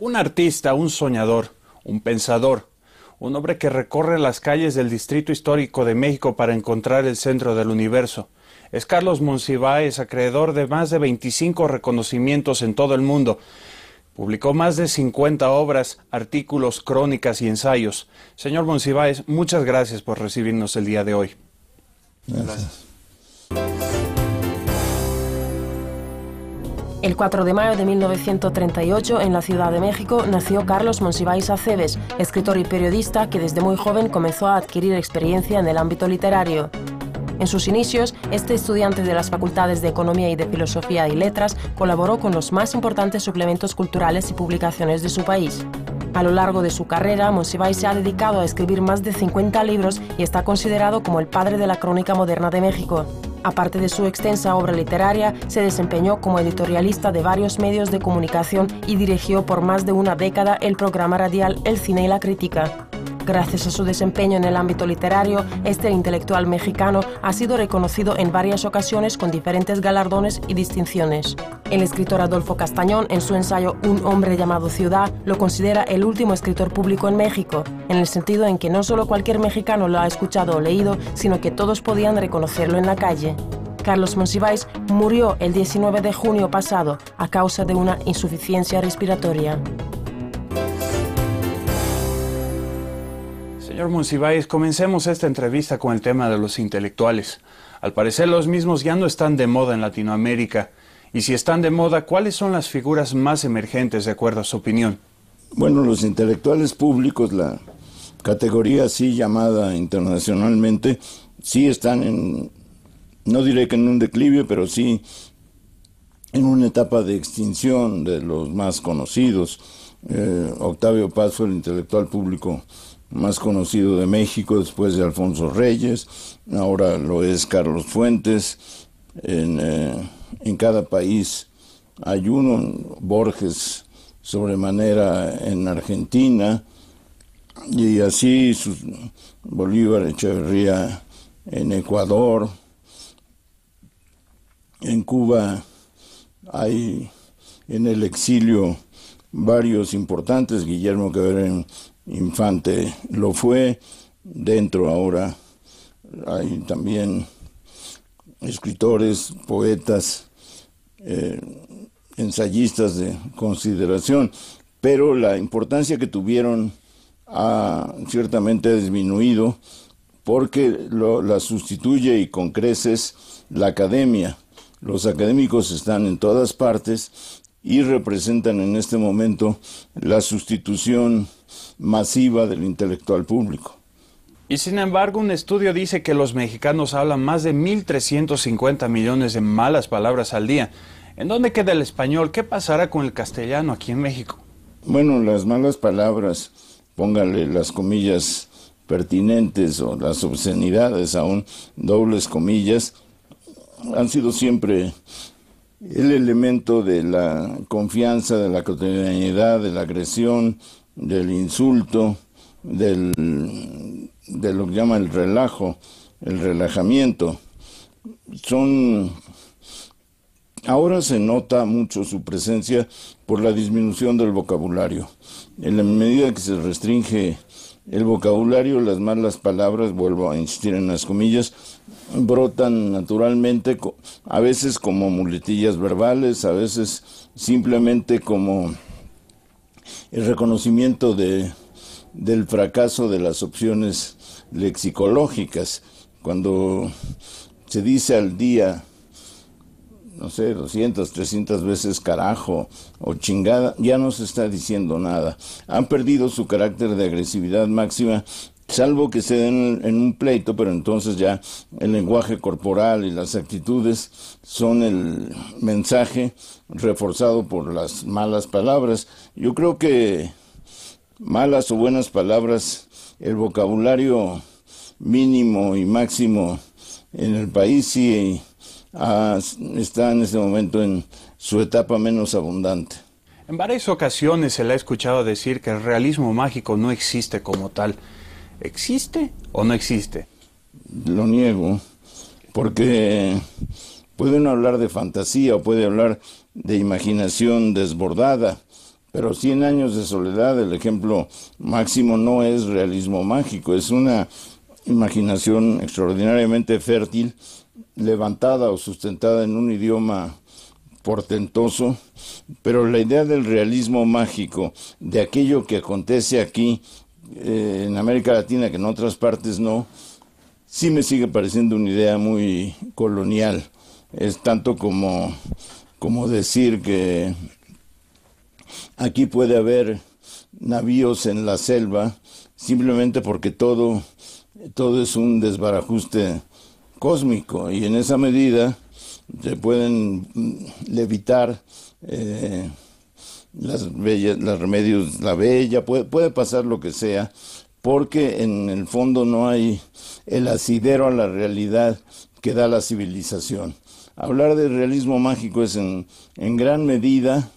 Un artista, un soñador, un pensador, un hombre que recorre las calles del Distrito Histórico de México para encontrar el centro del universo. Es Carlos Monsiváis, acreedor de más de 25 reconocimientos en todo el mundo. Publicó más de 50 obras, artículos, crónicas y ensayos. Señor Monsiváis, muchas gracias por recibirnos el día de hoy. Gracias. El 4 de mayo de 1938, en la Ciudad de México, nació Carlos Monsiváis Aceves, escritor y periodista que desde muy joven comenzó a adquirir experiencia en el ámbito literario. En sus inicios, este estudiante de las facultades de Economía y de Filosofía y Letras colaboró con los más importantes suplementos culturales y publicaciones de su país. A lo largo de su carrera, Monsiváis se ha dedicado a escribir más de 50 libros y está considerado como el padre de la crónica moderna de México. Aparte de su extensa obra literaria, se desempeñó como editorialista de varios medios de comunicación y dirigió por más de una década el programa radial El Cine y la Crítica. Gracias a su desempeño en el ámbito literario, este intelectual mexicano ha sido reconocido en varias ocasiones con diferentes galardones y distinciones. El escritor Adolfo Castañón, en su ensayo Un hombre llamado Ciudad, lo considera el último escritor público en México, en el sentido en que no solo cualquier mexicano lo ha escuchado o leído, sino que todos podían reconocerlo en la calle. Carlos Monsiváis murió el 19 de junio pasado a causa de una insuficiencia respiratoria. Señor Monsiváis, comencemos esta entrevista con el tema de los intelectuales. Al parecer los mismos ya no están de moda en Latinoamérica. Y si están de moda, ¿cuáles son las figuras más emergentes de acuerdo a su opinión? Bueno, los intelectuales públicos, la categoría así llamada internacionalmente, sí están en, no diré que en un declive, pero sí en una etapa de extinción de los más conocidos. Eh, Octavio Paz fue el intelectual público más conocido de México después de Alfonso Reyes, ahora lo es Carlos Fuentes, en, eh, cada país hay uno, Borges sobremanera en Argentina, y así Bolívar Echeverría en Ecuador, en Cuba hay en el exilio varios importantes, Guillermo Cabrera Infante lo fue, dentro ahora hay también escritores, poetas, eh, ensayistas de consideración, pero la importancia que tuvieron ha ciertamente disminuido porque lo, la sustituye y con creces la academia. Los académicos están en todas partes y representan en este momento la sustitución masiva del intelectual público. Y sin embargo, un estudio dice que los mexicanos hablan más de 1.350 millones de malas palabras al día. ¿En dónde queda el español? ¿Qué pasará con el castellano aquí en México? Bueno, las malas palabras, póngale las comillas pertinentes o las obscenidades, aún dobles comillas, han sido siempre el elemento de la confianza, de la cotidianidad, de la agresión, del insulto, del, de lo que llama el relajo, el relajamiento. Son ahora se nota mucho su presencia por la disminución del vocabulario. En la medida que se restringe el vocabulario, las malas palabras, vuelvo a insistir en las comillas, brotan naturalmente, a veces como muletillas verbales, a veces simplemente como el reconocimiento de, del fracaso de las opciones lexicológicas. Cuando se dice al día, no sé, 200, 300 veces carajo o chingada, ya no se está diciendo nada. Han perdido su carácter de agresividad máxima salvo que se den en un pleito, pero entonces ya el lenguaje corporal y las actitudes son el mensaje reforzado por las malas palabras. Yo creo que malas o buenas palabras, el vocabulario mínimo y máximo en el país sí está en este momento en su etapa menos abundante. En varias ocasiones se le ha escuchado decir que el realismo mágico no existe como tal. ¿Existe o no existe? Lo niego, porque puede uno hablar de fantasía o puede hablar de imaginación desbordada, Pero Cien años de soledad, el ejemplo máximo no es realismo mágico, es una imaginación extraordinariamente fértil, levantada o sustentada en un idioma portentoso, pero la idea del realismo mágico, de aquello que acontece aquí eh, en América Latina, que en otras partes no, sí me sigue pareciendo una idea muy colonial. Es tanto como, como decir que aquí puede haber navíos en la selva simplemente porque todo, todo es un desbarajuste cósmico y en esa medida se pueden levitar eh, las bellas, los remedios, la bella, puede, puede pasar lo que sea, porque en el fondo no hay el asidero a la realidad que da la civilización. Hablar de realismo mágico es en, en gran medida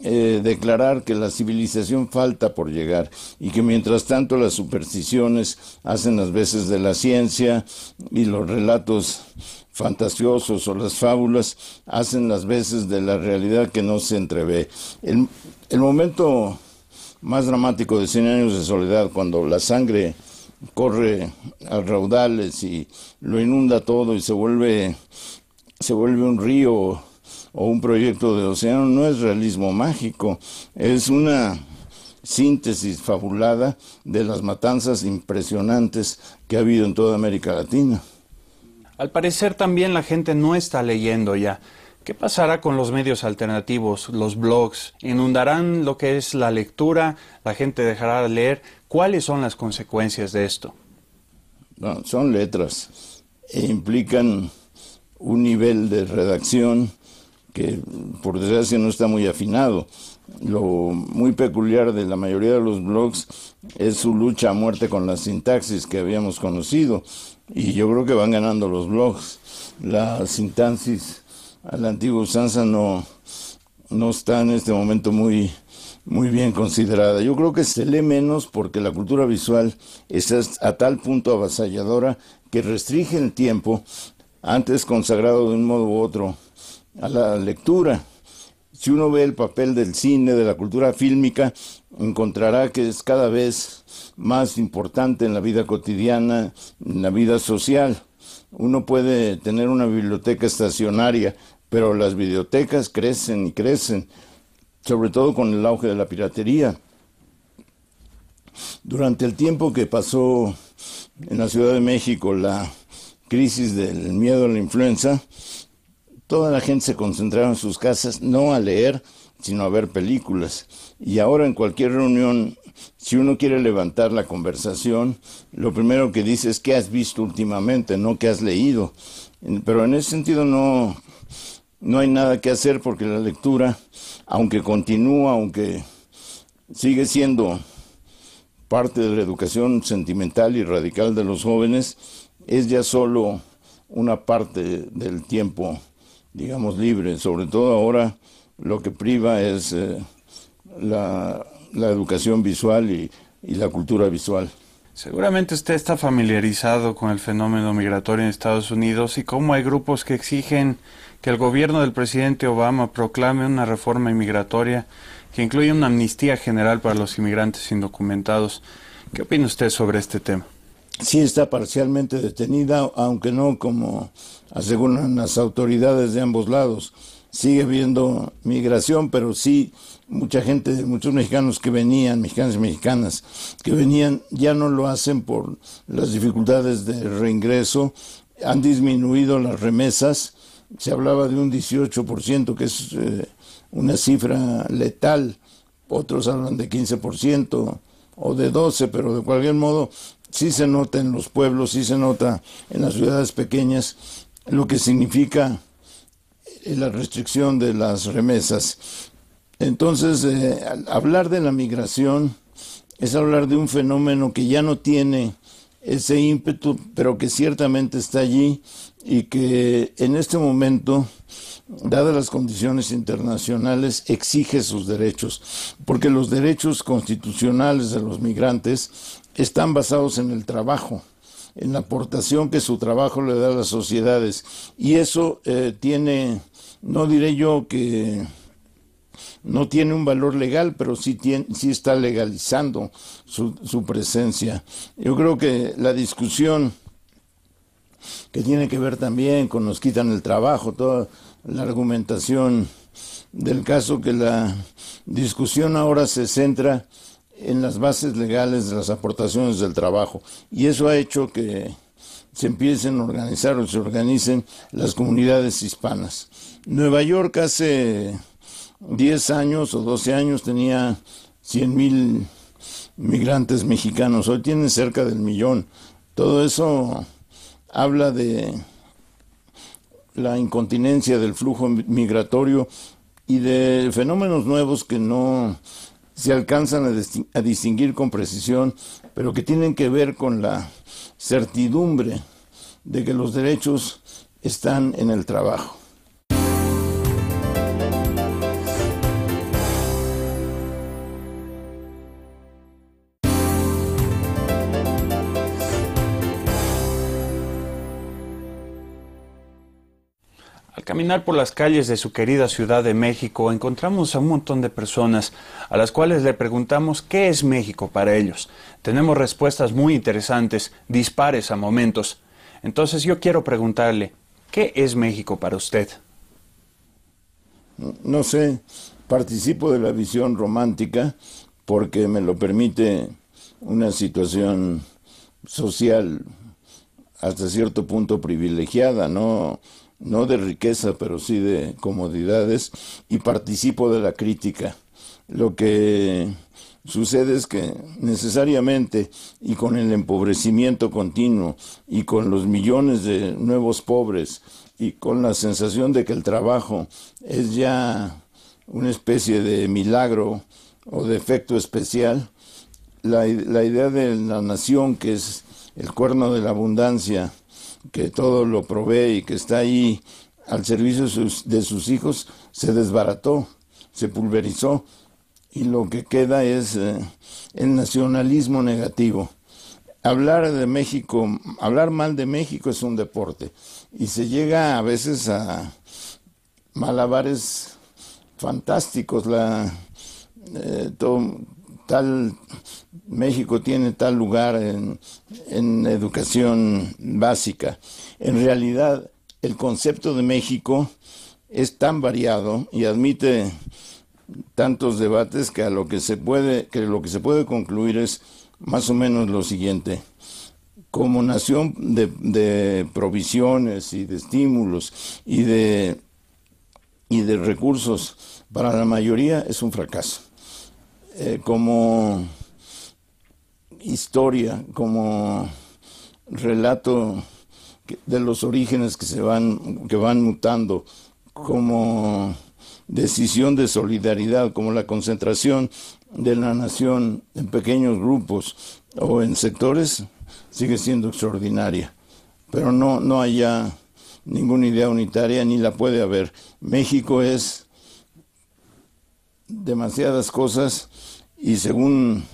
eh, declarar que la civilización falta por llegar y que mientras tanto las supersticiones hacen las veces de la ciencia y los relatos fantasiosos o las fábulas hacen las veces de la realidad que no se entrevé. El, el momento más dramático de Cien años de soledad, cuando la sangre corre a raudales y lo inunda todo y se vuelve, se vuelve un río o un proyecto de océano no es realismo mágico, es una síntesis fabulada de las matanzas impresionantes que ha habido en toda América Latina. Al parecer también la gente no está leyendo ya. ¿Qué pasará con los medios alternativos, los blogs? ¿Inundarán lo que es la lectura? ¿La gente dejará de leer? ¿Cuáles son las consecuencias de esto? son letras e implican un nivel de redacción que por desgracia no está muy afinado. Lo muy peculiar de la mayoría de los blogs es su lucha a muerte con la sintaxis que habíamos conocido. Y yo creo que van ganando los blogs. La sintaxis a la antigua usanza no, no está en este momento muy, muy bien considerada. Yo creo que se lee menos porque la cultura visual está a tal punto avasalladora que restringe el tiempo, antes consagrado de un modo u otro a la lectura. Si uno ve el papel del cine, de la cultura fílmica, encontrará que es cada vez más importante en la vida cotidiana, en la vida social. Uno puede tener una biblioteca estacionaria, pero las bibliotecas crecen y crecen, sobre todo con el auge de la piratería. Durante el tiempo que pasó en la Ciudad de México la crisis del miedo a la influenza, toda la gente se concentraba en sus casas no a leer, sino a ver películas. Y ahora en cualquier reunión, si uno quiere levantar la conversación, lo primero que dice es qué has visto últimamente, no qué has leído. Pero en ese sentido no, no hay nada que hacer porque la lectura, aunque continúa, aunque sigue siendo parte de la educación sentimental y radical de los jóvenes, es ya solo una parte del tiempo digamos, libre. Sobre todo ahora lo que priva es eh, la, educación visual y, y la cultura visual. Seguramente usted está familiarizado con el fenómeno migratorio en Estados Unidos y cómo hay grupos que exigen que el gobierno del presidente Obama proclame una reforma inmigratoria que incluya una amnistía general para los inmigrantes indocumentados. ¿Qué opina usted sobre este tema? Sí está parcialmente detenida, aunque no como aseguran las autoridades de ambos lados. Sigue habiendo migración, pero sí mucha gente, muchos mexicanos que venían, mexicanos y mexicanas, que venían, ya no lo hacen por las dificultades de reingreso, han disminuido las remesas, se hablaba de un 18%, que es eh, una cifra letal, otros hablan de 15% o de 12%, pero de cualquier modo sí se nota en los pueblos, sí se nota en las ciudades pequeñas lo que significa eh, la restricción de las remesas. Entonces, eh, hablar de la migración es hablar de un fenómeno que ya no tiene ese ímpetu, pero que ciertamente está allí y que en este momento, dadas las condiciones internacionales, exige sus derechos, porque los derechos constitucionales de los migrantes están basados en el trabajo, en la aportación que su trabajo le da a las sociedades. Y eso eh, tiene, no diré yo que no tiene un valor legal, pero sí, tiene, sí está legalizando su, su presencia. Yo creo que la discusión que tiene que ver también con nos quitan el trabajo, toda la argumentación del caso que la discusión ahora se centra en las bases legales de las aportaciones del trabajo y eso ha hecho que se empiecen a organizar o se organicen las comunidades hispanas. Nueva York hace 10 años o 12 años tenía 100 mil migrantes mexicanos, hoy tienen cerca del millón. Todo eso habla de la incontinencia del flujo migratorio y de fenómenos nuevos que no se alcanzan a, distinguir con precisión, pero que tienen que ver con la certidumbre de que los derechos están en el trabajo. Caminar por las calles de su querida Ciudad de México encontramos a un montón de personas a las cuales le preguntamos qué es México para ellos. Tenemos respuestas muy interesantes, dispares a momentos. Entonces yo quiero preguntarle, ¿qué es México para usted? No sé, participo de la visión romántica porque me lo permite una situación social hasta cierto punto privilegiada, no no de riqueza, pero sí de comodidades, y participo de la crítica. Lo que sucede es que necesariamente y con el empobrecimiento continuo y con los millones de nuevos pobres y con la sensación de que el trabajo es ya una especie de milagro o de efecto especial, la, la idea de la nación que es el cuerno de la abundancia, que todo lo provee y que está ahí al servicio de sus, hijos, se desbarató, se pulverizó y lo que queda es eh, el nacionalismo negativo. Hablar de México, hablar mal de México es un deporte y se llega a veces a malabares fantásticos. La, eh, tal México tiene tal lugar en, en educación básica. En realidad, el concepto de México es tan variado y admite tantos debates que a lo que se puede que lo que se puede concluir es más o menos lo siguiente como nación de, de provisiones y de estímulos y de y de recursos para la mayoría es un fracaso eh, como historia, como relato de los orígenes que se van, que van mutando, como decisión de solidaridad, como la concentración de la nación en pequeños grupos o en sectores, sigue siendo extraordinaria. Pero no, no hay ya ninguna idea unitaria, ni la puede haber. México es demasiadas cosas y según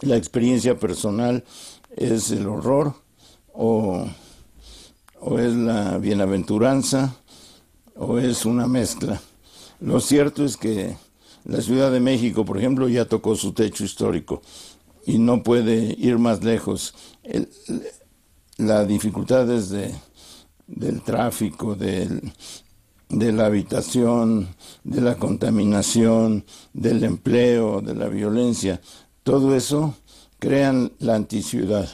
la experiencia personal es el horror o, o es la bienaventuranza o es una mezcla. Lo cierto es que la Ciudad de México, por ejemplo, ya tocó su techo histórico y no puede ir más lejos. El, la dificultad de, del tráfico, del, de la habitación, de la contaminación, del empleo, de la violencia, todo eso crean la anticiudad.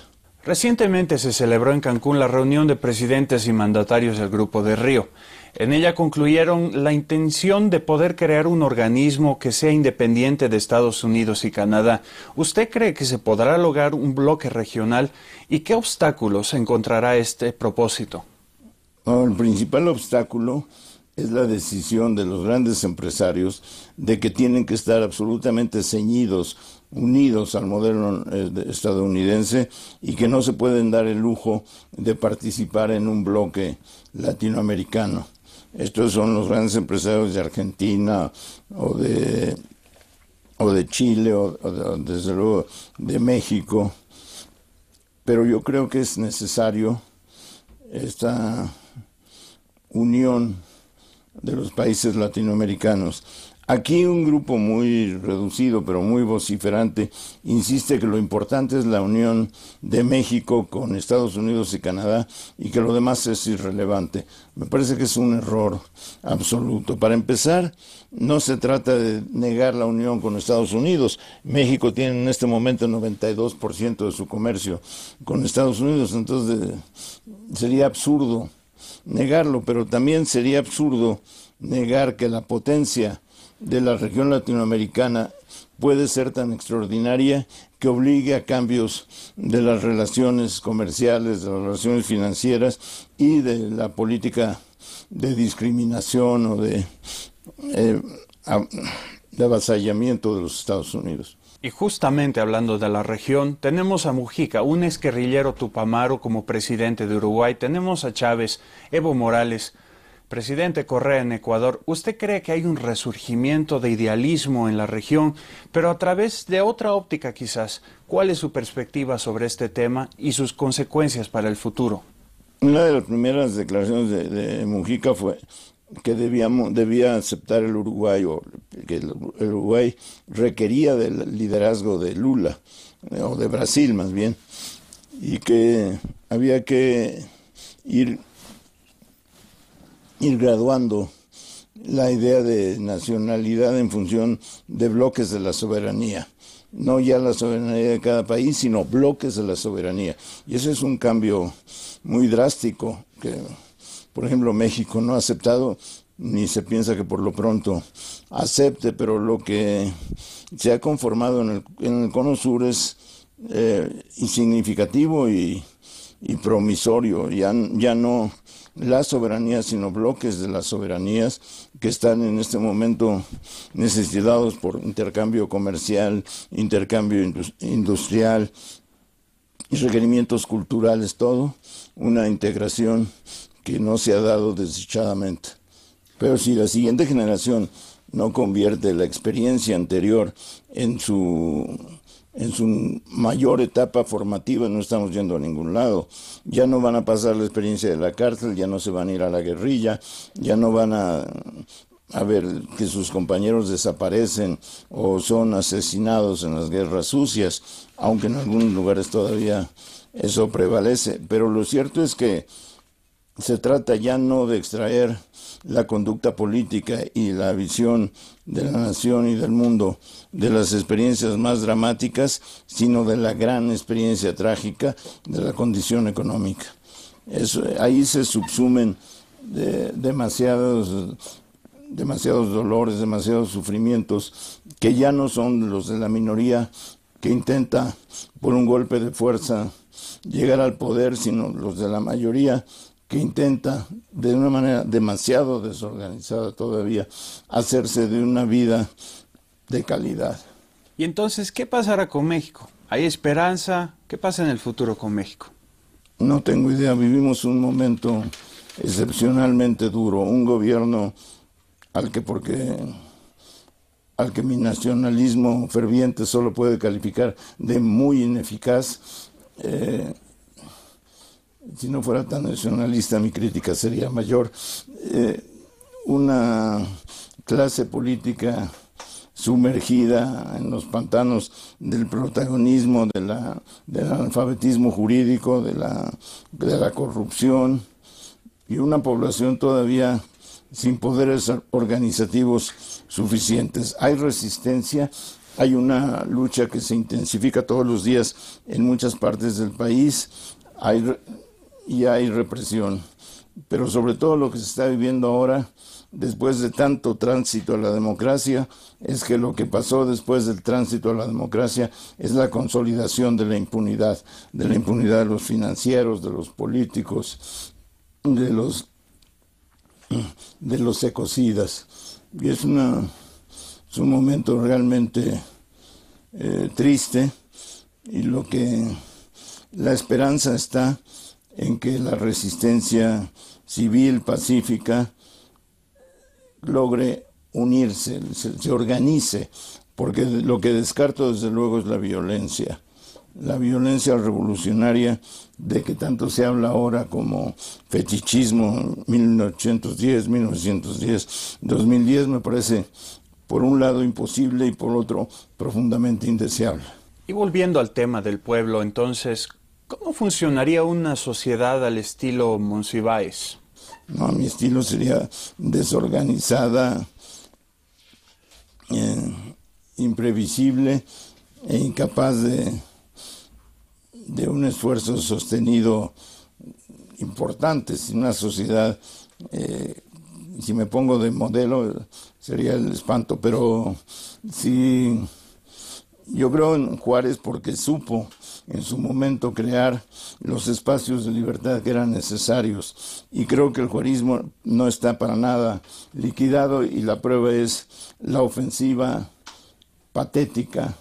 Recientemente se celebró en Cancún la reunión de presidentes y mandatarios del Grupo de Río. En ella concluyeron la intención de poder crear un organismo que sea independiente de Estados Unidos y Canadá. ¿Usted cree que se podrá lograr un bloque regional y qué obstáculos encontrará este propósito? el principal obstáculo es la decisión de los grandes empresarios de que tienen que estar absolutamente ceñidos, unidos al modelo eh, estadounidense y que no se pueden dar el lujo de participar en un bloque latinoamericano. Estos son los grandes empresarios de Argentina o de, o de Chile o, o desde luego de México. Pero yo creo que es necesario esta unión de los países latinoamericanos. Aquí un grupo muy reducido, pero muy vociferante, insiste que lo importante es la unión de México con Estados Unidos y Canadá y que lo demás es irrelevante. Me parece que es un error absoluto. Para empezar, no se trata de negar la unión con Estados Unidos. México tiene en este momento 92% de su comercio con Estados Unidos, entonces sería absurdo negarlo, pero también sería absurdo negar que la potencia de la región latinoamericana puede ser tan extraordinaria que obligue a cambios de las relaciones comerciales, de las relaciones financieras y de la política de discriminación o de, eh, avasallamiento de los Estados Unidos. Y justamente hablando de la región, tenemos a Mujica, un exguerrillero tupamaro como presidente de Uruguay, tenemos a Chávez, Evo Morales, Presidente Correa en Ecuador, ¿usted cree que hay un resurgimiento de idealismo en la región, pero a través de otra óptica quizás? ¿Cuál es su perspectiva sobre este tema y sus consecuencias para el futuro? Una de las primeras declaraciones de, Mujica fue que debíamos, debía aceptar el Uruguay, o que el Uruguay requería del liderazgo de Lula, o de Brasil más bien, y que había que ir ir graduando la idea de nacionalidad en función de bloques de la soberanía. No ya la soberanía de cada país, sino bloques de la soberanía. Y ese es un cambio muy drástico que, por ejemplo, México no ha aceptado ni se piensa que por lo pronto acepte, pero lo que se ha conformado en el, en el Cono Sur es eh, insignificativo y, y promisorio. Ya, ya no la soberanía, sino bloques de las soberanías que están en este momento necesitados por intercambio comercial, intercambio industrial y requerimientos culturales, todo, una integración que no se ha dado desdichadamente. Pero si la siguiente generación no convierte la experiencia anterior en su en su mayor etapa formativa no estamos yendo a ningún lado. Ya no van a pasar la experiencia de la cárcel, ya no se van a ir a la guerrilla, ya no van a, a ver que sus compañeros desaparecen o son asesinados en las guerras sucias, aunque en algunos lugares todavía eso prevalece. Pero lo cierto es que se trata ya no de extraer la conducta política y la visión de la nación y del mundo de las experiencias más dramáticas, sino de la gran experiencia trágica de la condición económica. Ahí se subsumen demasiados, demasiados dolores, demasiados sufrimientos que ya no son los de la minoría que intenta por un golpe de fuerza llegar al poder, sino los de la mayoría que intenta de una manera demasiado desorganizada todavía hacerse de una vida de calidad. Y entonces, ¿qué pasará con México? ¿Hay esperanza? ¿Qué pasa en el futuro con México? No tengo idea, vivimos un momento excepcionalmente duro, un gobierno al que porque al que mi nacionalismo ferviente solo puede calificar de muy ineficaz, eh, si no fuera tan nacionalista mi crítica sería mayor, eh, una clase política sumergida en los pantanos del protagonismo, de la, del analfabetismo jurídico, de la, de la corrupción y una población todavía sin poderes organizativos suficientes. Hay resistencia, hay una lucha que se intensifica todos los días en muchas partes del país, hay y hay represión. Pero sobre todo lo que se está viviendo ahora, después de tanto tránsito a la democracia, es que lo que pasó después del tránsito a la democracia es la consolidación de la impunidad, de la impunidad de los financieros, de los políticos, de los de los ecocidas. Y es, una, es un momento realmente eh, triste y lo que la esperanza está en que la resistencia civil pacífica logre unirse, se, organice, porque lo que descarto desde luego es la violencia, la violencia revolucionaria de que tanto se habla ahora como fetichismo 1810, 1910, 2010 me parece por un lado imposible y por otro profundamente indeseable. Y volviendo al tema del pueblo, entonces, ¿cómo funcionaría una sociedad al estilo Monsiváis? No, mi estilo sería desorganizada, eh, imprevisible e incapaz de, de un esfuerzo sostenido importante. Si una sociedad, eh, si me pongo de modelo, sería el espanto, pero si yo creo en Juárez porque supo en su momento crear los espacios de libertad que eran necesarios y creo que el juarismo no está para nada liquidado y la prueba es la ofensiva patética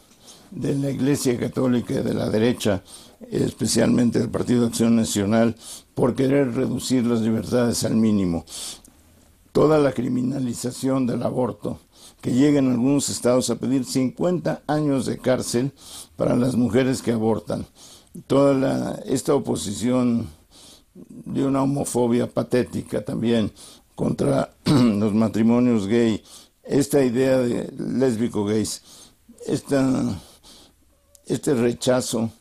de la Iglesia Católica y de la derecha, especialmente del Partido de Acción Nacional, por querer reducir las libertades al mínimo. Toda la criminalización del aborto, que llega en algunos estados a pedir 50 años de cárcel para las mujeres que abortan. Toda esta oposición de una homofobia patética también contra los matrimonios gay, esta idea de lésbico gays, este rechazo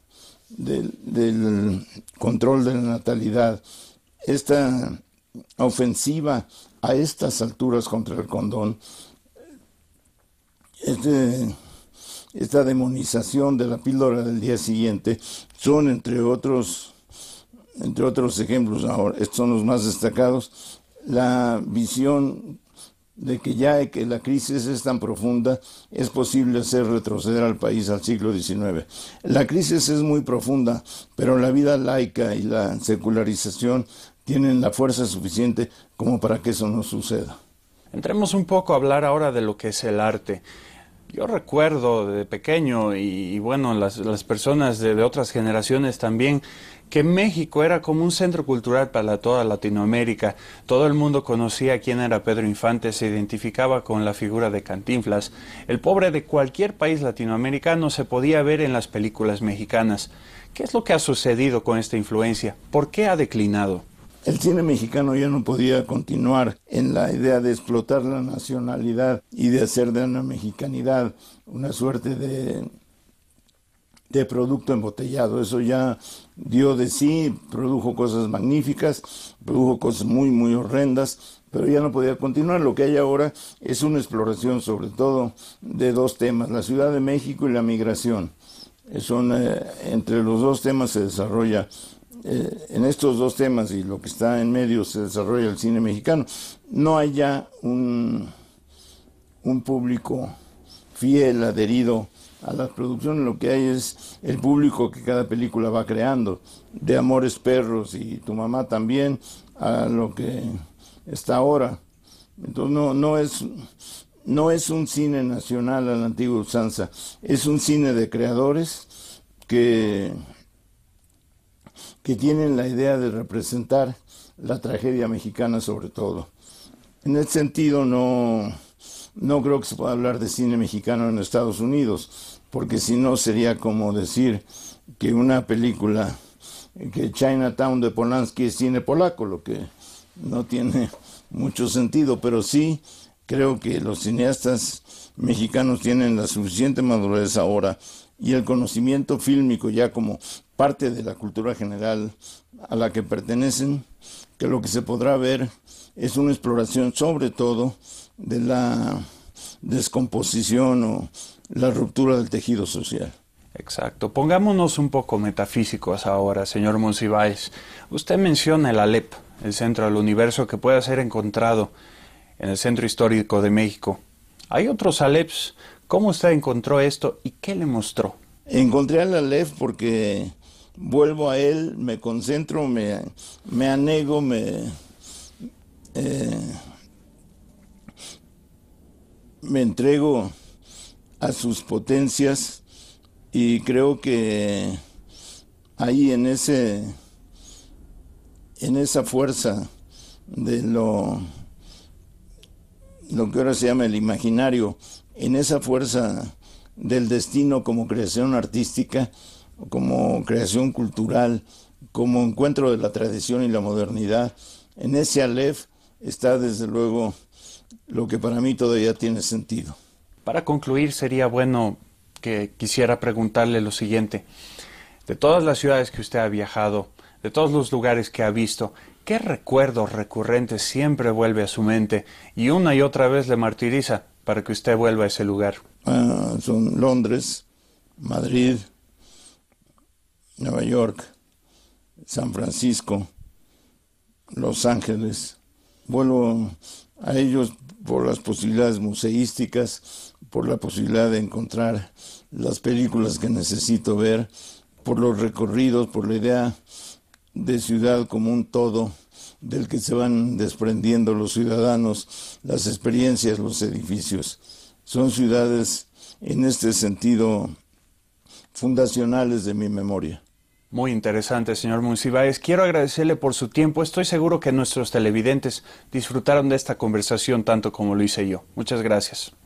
del control de la natalidad, esta ofensiva a estas alturas contra el condón, este, esta demonización de la píldora del día siguiente son entre otros entre otros ejemplos ahora estos son los más destacados la visión de que ya que la crisis es tan profunda es posible hacer retroceder al país al siglo XIX. La crisis es muy profunda, pero la vida laica y la secularización tienen la fuerza suficiente como para que eso no suceda. Entremos un poco a hablar ahora de lo que es el arte. Yo recuerdo de pequeño y, bueno, las, personas de, otras generaciones también, que México era como un centro cultural para toda Latinoamérica. Todo el mundo conocía quién era Pedro Infante, se identificaba con la figura de Cantinflas. El pobre de cualquier país latinoamericano se podía ver en las películas mexicanas. ¿Qué es lo que ha sucedido con esta influencia? ¿Por qué ha declinado? El cine mexicano ya no podía continuar en la idea de explotar la nacionalidad y de hacer de la mexicanidad una suerte de, de producto embotellado. Eso ya dio de sí, produjo cosas magníficas, produjo cosas muy, muy horrendas, pero ya no podía continuar. Lo que hay ahora es una exploración sobre todo de dos temas, la Ciudad de México y la migración. Son, eh, entre los dos temas se desarrolla eh, en estos dos temas y lo que está en medio se desarrolla el cine mexicano, no hay ya un, un público fiel, adherido a las producciones, lo que hay es el público que cada película va creando, de Amores Perros y Tu Mamá también, a lo que está ahora. Entonces no, no es no es un cine nacional a la antigua usanza, es un cine de creadores que que tienen la idea de representar la tragedia mexicana sobre todo. En ese sentido no, no creo que se pueda hablar de cine mexicano en Estados Unidos, porque si no sería como decir que una película, que Chinatown de Polanski es cine polaco, lo que no tiene mucho sentido, pero sí creo que los cineastas mexicanos tienen la suficiente madurez ahora y el conocimiento fílmico ya como parte de la cultura general a la que pertenecen, que lo que se podrá ver es una exploración sobre todo de la descomposición o la ruptura del tejido social. Exacto. Pongámonos un poco metafísicos ahora, señor Monsiváis. Usted menciona el Alep, el centro del universo que puede ser encontrado en el centro histórico de México. Hay otros Aleps. ¿Cómo usted encontró esto y qué le mostró? Encontré al Alep porque vuelvo a él, me concentro, me, me anego, me, eh, me entrego a sus potencias y creo que ahí en ese en esa fuerza de lo lo que ahora se llama el imaginario, en esa fuerza del destino como creación artística, como creación cultural, como encuentro de la tradición y la modernidad. En ese Aleph está desde luego lo que para mí todavía tiene sentido. Para concluir, sería bueno que quisiera preguntarle lo siguiente. De todas las ciudades que usted ha viajado, de todos los lugares que ha visto, ¿qué recuerdo recurrente siempre vuelve a su mente y una y otra vez le martiriza para que usted vuelva a ese lugar? Ah, son Londres, Madrid, Nueva York, San Francisco, Los Ángeles. Vuelvo a ellos por las posibilidades museísticas, por la posibilidad de encontrar las películas que necesito ver, por los recorridos, por la idea de ciudad como un todo del que se van desprendiendo los ciudadanos, las experiencias, los edificios. Son ciudades en este sentido fundacionales de mi memoria. Muy interesante, señor Monsiváis. Quiero agradecerle por su tiempo. Estoy seguro que nuestros televidentes disfrutaron de esta conversación tanto como lo hice yo. Muchas gracias.